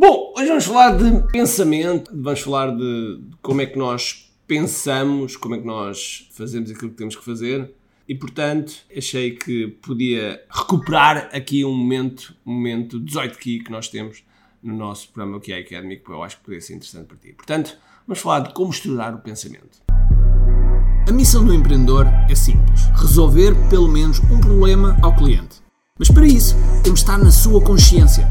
Bom, hoje vamos falar de pensamento, vamos falar de como é que nós pensamos, como é que nós fazemos aquilo que temos que fazer e, portanto, achei que podia recuperar aqui um momento, um momento 18 aqui que nós temos no nosso programa é Academy, que eu acho que poderia ser interessante para ti. Portanto, vamos falar de como estudar o pensamento. A missão do empreendedor é simples: resolver pelo menos um problema ao cliente. Mas para isso, temos de estar na sua consciência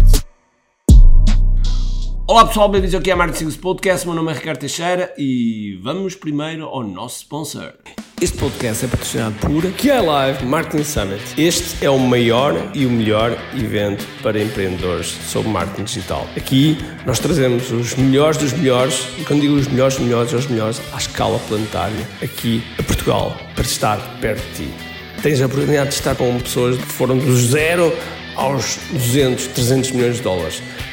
Olá pessoal, bem-vindos aqui à Marketing Secrets Podcast. Meu nome é Ricardo Teixeira e vamos primeiro ao nosso sponsor. Este podcast é patrocinado por QI Live Marketing Summit. Este é o maior e o melhor evento para empreendedores sobre marketing digital. Aqui nós trazemos os melhores dos melhores, e quando digo os melhores dos melhores, os melhores à escala planetária, aqui a Portugal, para estar perto de ti. Tens a oportunidade de estar com pessoas que foram do zero aos 200, 300 milhões de dólares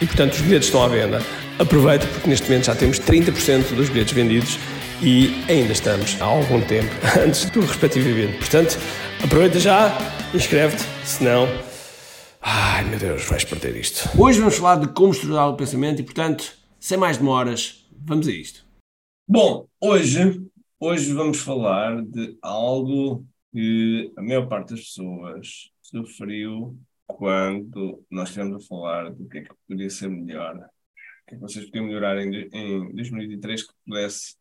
e, portanto, os bilhetes estão à venda. Aproveita porque neste momento já temos 30% dos bilhetes vendidos e ainda estamos há algum tempo antes do respectivo evento. Portanto, aproveita já, inscreve-te, senão. Ai meu Deus, vais perder isto. Hoje vamos falar de como estruturar o pensamento e, portanto, sem mais demoras, vamos a isto. Bom, hoje, hoje vamos falar de algo que a maior parte das pessoas sofreu quando nós estivemos a falar do que é que poderia ser melhor, o que é que vocês podiam melhorar em, em 2023 que pudesse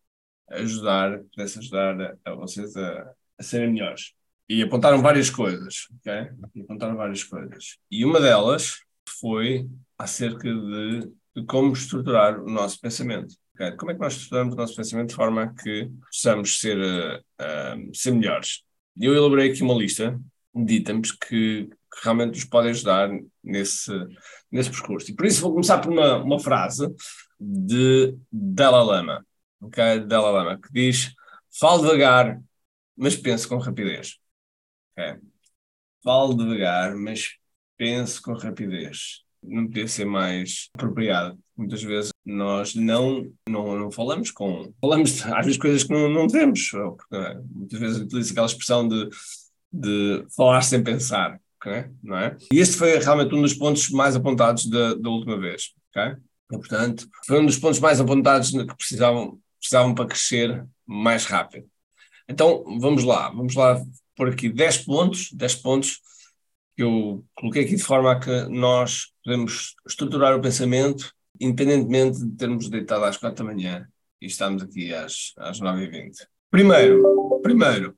ajudar, pudesse ajudar a, a vocês a, a, serem melhores. E apontaram várias coisas, ok? E apontaram várias coisas. E uma delas foi acerca de, de como estruturar o nosso pensamento. Okay? Como é que nós estruturamos o nosso pensamento de forma que possamos ser, uh, uh, ser melhores? Eu elaborei aqui uma lista de itens que, que realmente nos podem ajudar nesse, nesse percurso. E por isso vou começar por uma, uma frase de Dalai Lama, okay? Dalai Lama, que diz: fale devagar, mas pense com rapidez. Okay? Fale devagar, mas pense com rapidez. Não podia ser mais apropriado. Muitas vezes nós não, não, não falamos com. Falamos às vezes coisas que não, não temos. Muitas vezes utiliza aquela expressão de, de falar sem pensar okay? não é? E este foi realmente um dos pontos mais apontados da, da última vez, ok? E, portanto, foi um dos pontos mais apontados que precisavam, precisavam para crescer mais rápido. Então, vamos lá, vamos lá por aqui 10 pontos, 10 pontos que eu coloquei aqui de forma a que nós podemos estruturar o pensamento independentemente de termos deitado às 4 da manhã e estamos aqui às, às 9h20. Primeiro, primeiro,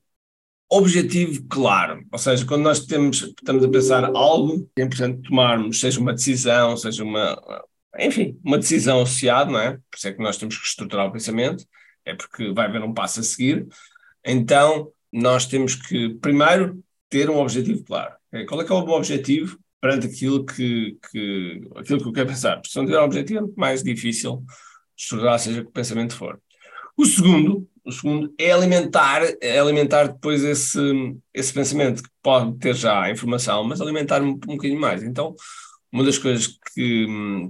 objetivo claro. Ou seja, quando nós temos, estamos a pensar algo, é importante tomarmos, seja uma decisão, seja uma. Enfim, uma decisão associada, não é? Por isso é que nós temos que estruturar o pensamento, é porque vai haver um passo a seguir. Então, nós temos que, primeiro, ter um objetivo claro. Qual é que é o meu objetivo perante aquilo que, que, aquilo que eu quero pensar? Porque se não tiver um objetivo, é muito mais difícil estruturar, seja que o pensamento for. O segundo, o segundo é alimentar, é alimentar depois esse, esse pensamento, que pode ter já a informação, mas alimentar um, um bocadinho mais. Então, uma das coisas que,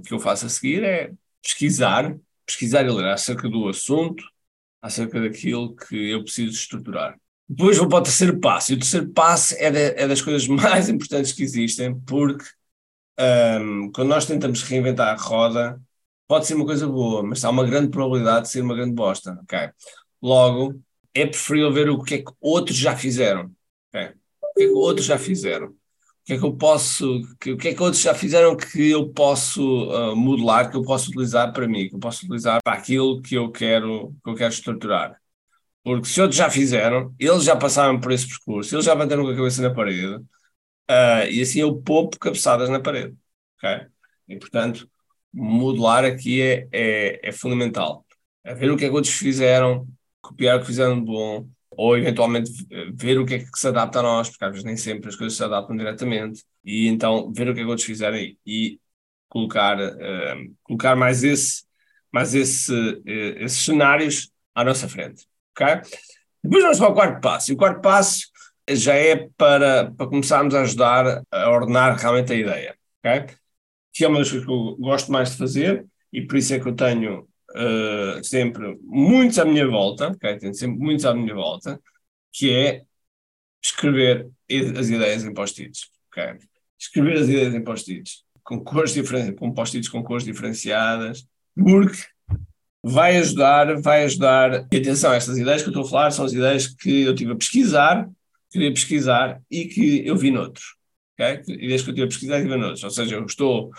que eu faço a seguir é pesquisar, pesquisar e ler acerca do assunto, acerca daquilo que eu preciso estruturar. Depois vou para o terceiro passo, e o terceiro passo é, de, é das coisas mais importantes que existem, porque um, quando nós tentamos reinventar a roda, pode ser uma coisa boa, mas há uma grande probabilidade de ser uma grande bosta, ok? Logo, é preferível ver o que é que outros já fizeram. Okay? O que é que outros já fizeram. que é que eu posso, que, o que é que outros já fizeram que eu posso uh, modelar, que eu posso utilizar para mim, que eu posso utilizar para aquilo que eu quero, que eu quero estruturar. Porque se outros já fizeram, eles já passaram por esse percurso, eles já bateram com a cabeça na parede, uh, e assim eu poupo cabeçadas na parede. Okay? E portanto, modelar aqui é, é, é fundamental. É ver o que é que outros fizeram, copiar o que fizeram de bom, ou eventualmente ver o que é que se adapta a nós, porque às vezes nem sempre as coisas se adaptam diretamente, e então ver o que é que outros fizerem e colocar, uh, colocar mais, esse, mais esse, uh, esses cenários à nossa frente. Okay? Depois vamos para o quarto passo. E o quarto passo já é para, para começarmos a ajudar a ordenar realmente a ideia. Okay? Que é uma das coisas que eu gosto mais de fazer e por isso é que eu tenho uh, sempre muitos à minha volta, okay? tenho sempre muitos à minha volta, que é escrever as ideias em post-its. Okay? Escrever as ideias em post-its, com cores com post-its com cores diferenciadas, porque vai ajudar, vai ajudar. E atenção, estas ideias que eu estou a falar são as ideias que eu tive a pesquisar, queria pesquisar e que eu vi noutros. Okay? Ideias que eu tive a pesquisar e vi noutros. Ou seja, eu estou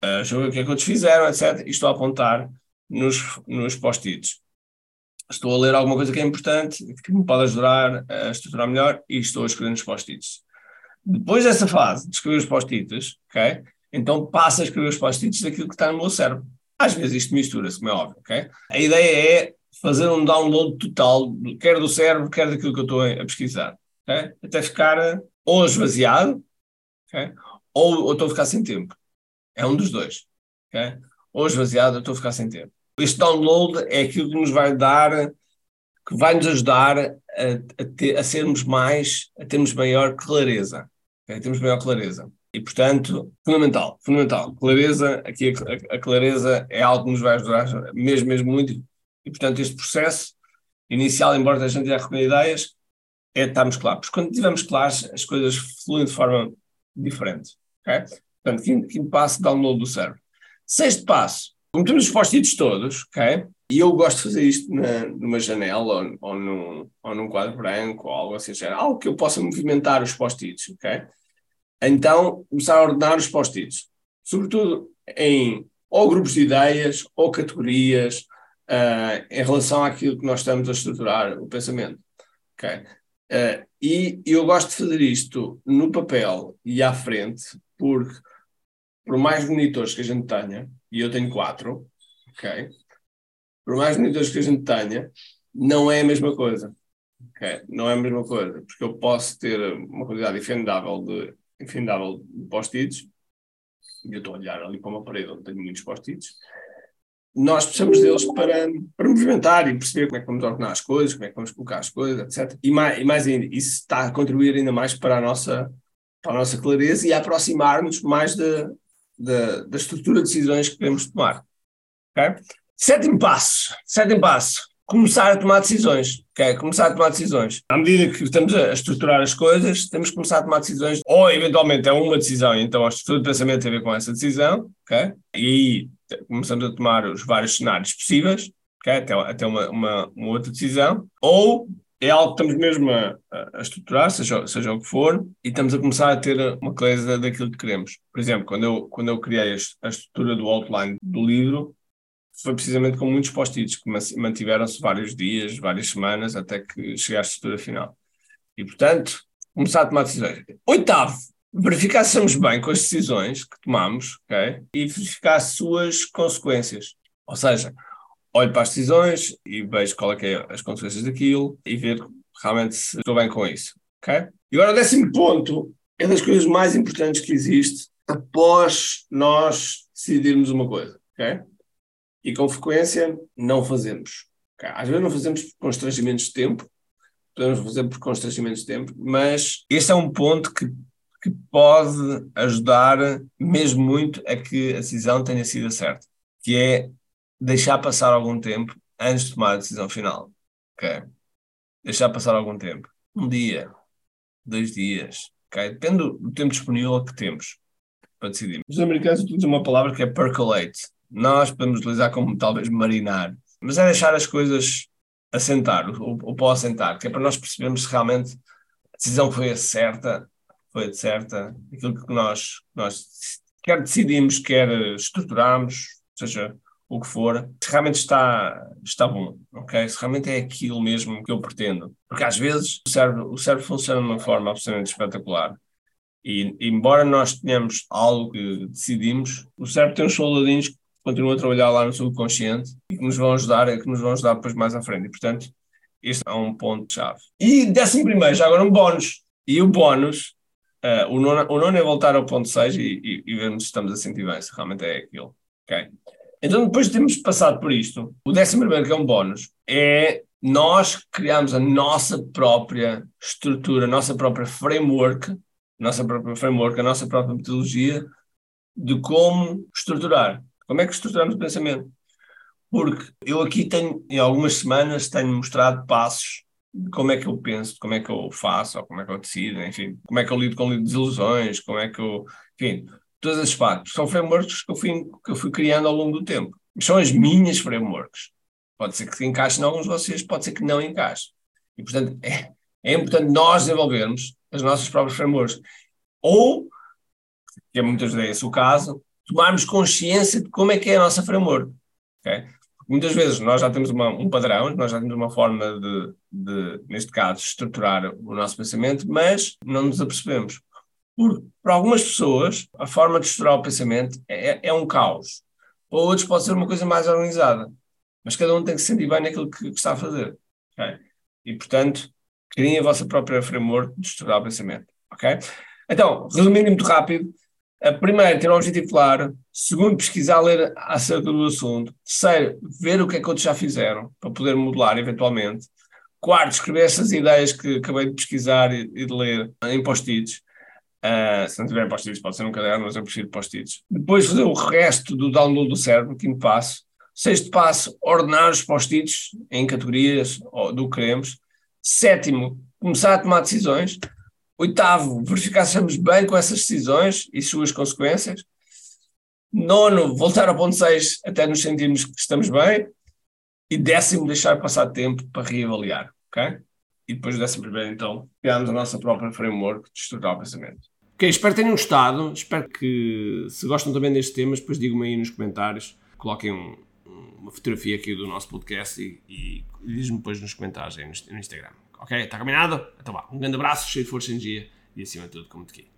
a ver o que é que outros fizeram, etc. E estou a apontar nos, nos post-its. Estou a ler alguma coisa que é importante, que me pode ajudar a estruturar melhor e estou a escrever nos post-its. Depois dessa fase de escrever os post-its, ok? Então passa a escrever os post-its daquilo que está no meu cérebro. Às vezes isto mistura-se, como é óbvio, ok? A ideia é fazer um download total, quer do cérebro, quer daquilo que eu estou a pesquisar? Até ficar ou esvaziado, ok? Ou, ou estou a ficar sem tempo. É um dos dois, ok? Ou esvaziado, ou estou a ficar sem tempo. Este download é aquilo que nos vai dar, que vai nos ajudar a, a, ter, a sermos mais, a termos maior clareza. Okay? Temos maior clareza. E, portanto, fundamental, fundamental. Clareza, aqui a, a, clareza é algo que nos vai ajudar mesmo, mesmo muito. E, portanto, este processo inicial, embora a gente já recolha ideias, é estarmos claros. Quando estivermos claros, as coisas fluem de forma diferente. Okay? Portanto, quinto, quinto passo, download do cérebro. Sexto passo, como temos os post-its todos, ok? E eu gosto de fazer isto na, numa janela ou, ou, num, ou num quadro branco ou algo assim, algo que eu possa movimentar os post-its, ok? Então, começar a ordenar os post-its, sobretudo em ou grupos de ideias ou categorias uh, em relação àquilo que nós estamos a estruturar o pensamento, ok? Uh, e eu gosto de fazer isto no papel e à frente, porque por mais monitores que a gente tenha, e eu tenho quatro, ok? Por mais monitores que a gente tenha, não é a mesma coisa. Okay? Não é a mesma coisa, porque eu posso ter uma quantidade infindável de, infindável de post-its, e eu estou a olhar ali para uma parede onde tenho muitos post-its, nós precisamos deles para, para movimentar e perceber como é que vamos ordenar as coisas, como é que vamos colocar as coisas, etc. E mais, e mais ainda, isso está a contribuir ainda mais para a nossa, para a nossa clareza e a aproximar-nos mais de, da, da estrutura de decisões que queremos tomar. Okay? Sétimo passo, sétimo passo, começar a tomar decisões. Okay? Começar a tomar decisões. À medida que estamos a estruturar as coisas, temos que começar a tomar decisões, ou eventualmente é uma decisão, então a estrutura de pensamento tem a ver com essa decisão, okay? e aí começamos a tomar os vários cenários possíveis, okay? até, até uma, uma, uma outra decisão, ou é algo que estamos mesmo a, a, estruturar, seja, seja o que for, e estamos a começar a ter uma clareza daquilo que queremos. Por exemplo, quando eu, quando eu criei a, estrutura do outline do livro, foi precisamente com muitos post-its que mantiveram-se vários dias, várias semanas, até que cheguei à estrutura final. E, portanto, começar a tomar decisões. Oitavo, verificar se estamos bem com as decisões que tomamos, ok? E verificar as suas consequências. Ou seja, olho para as decisões e vejo qual é que é as consequências daquilo e ver realmente se estou bem com isso, ok? E agora o décimo ponto é das coisas mais importantes que existe após nós decidirmos uma coisa, ok? E com frequência não fazemos. Okay? Às vezes não fazemos por constrangimentos de tempo, podemos fazer por constrangimentos de tempo, mas este é um ponto que, que pode ajudar mesmo muito a que a decisão tenha sido certa, que é deixar passar algum tempo antes de tomar a decisão final. Ok? Deixar passar algum tempo. Um dia, dois dias. Ok? Depende do, tempo disponível que temos para decidir. Os americanos utilizam uma palavra que é percolate. Nós podemos utilizar como talvez marinar. Mas é deixar as coisas assentar, ou, ou para assentar, que é para nós percebermos se realmente a decisão foi a certa foi de certa, aquilo que nós, nós quer decidimos, quer estruturamos, seja o que for, se realmente está, está bom, ok? Se realmente é aquilo mesmo que eu pretendo. Porque às vezes o cérebro, o cérebro funciona de uma forma absolutamente espetacular. E embora nós tenhamos algo que decidimos, o cérebro tem uns soldadinhos que continuam a trabalhar lá no subconsciente e que nos vão ajudar, que nos vão ajudar depois mais à frente. E portanto, este é um ponto-chave. E décimo primeiro, já agora um bónus. E o bónus, uh, o, nono, o nono é voltar ao ponto 6 e, e, e vermos se estamos a sentir bem, se realmente é aquilo. ok? Então, depois de termos passado por isto, o décimo primeiro, que é um bónus, é nós criamos a nossa própria estrutura, a nossa própria framework, nossa própria framework, a nossa própria metodologia de como estruturar. Como é que estruturamos o pensamento? Porque eu aqui tenho, em algumas semanas, tenho mostrado passos de como é que eu penso, como é que eu faço, ou como é que eu decido, enfim, como é que eu lido com desilusões, como é que eu, enfim, todos esses factos. São frameworks que eu fui, que eu fui criando ao longo do tempo. São as minhas frameworks. Pode ser que encaixe em alguns de vocês, pode ser que não encaixe. E, portanto, é, é importante nós desenvolvermos as nossas próprias frameworks. Ou, que é muitas vezes o caso, tomarmos consciência de como é que é a nossa framework. Okay? Muitas vezes nós já temos uma, um padrão, nós já temos uma forma de, de, neste caso, estruturar o nosso pensamento, mas não nos apercebemos. Por, para algumas pessoas, a forma de estruturar o pensamento é, é, é um caos. Para outros pode ser uma coisa mais organizada. Mas cada um tem que se sentir bem naquilo que, que está a fazer. Okay? E, portanto, criem a vossa própria framework de estruturar o pensamento. Ok? Então, resumindo muito rápido, primeiro, ter um objetivo claro. Segundo, pesquisar, ler acerca do assunto. Terceiro, ver o que é que outros já fizeram, para poder modelar eventualmente. Quarto, escrever essas ideias que acabei de pesquisar e, e de ler em post-its. Uh, se não tiver post-its, pode ser um caderno, mas eu prefiro post-its. Depois fazer o resto do download do cérebro, quinto passo. Sexto passo, ordenar os post-its em categorias do que queremos. Sétimo, começar a tomar decisões. Oitavo, verificar se estamos bem com essas decisões e suas consequências. Nono, voltar ao ponto 6 até nos sentirmos que estamos bem. E décimo, deixar passar tempo para reavaliar. ok? E depois dessa primeira, então, criámos a nossa própria framework de estruturar o pensamento. Ok, espero que tenham gostado. Espero que, se gostam também deste tema, depois digam-me aí nos comentários. Coloquem um, uma fotografia aqui do nosso podcast e, e diz-me depois nos comentários aí no, no Instagram. Ok? Está combinado? Então vá. Um grande abraço, cheio de força e energia e acima de tudo, como te aqui.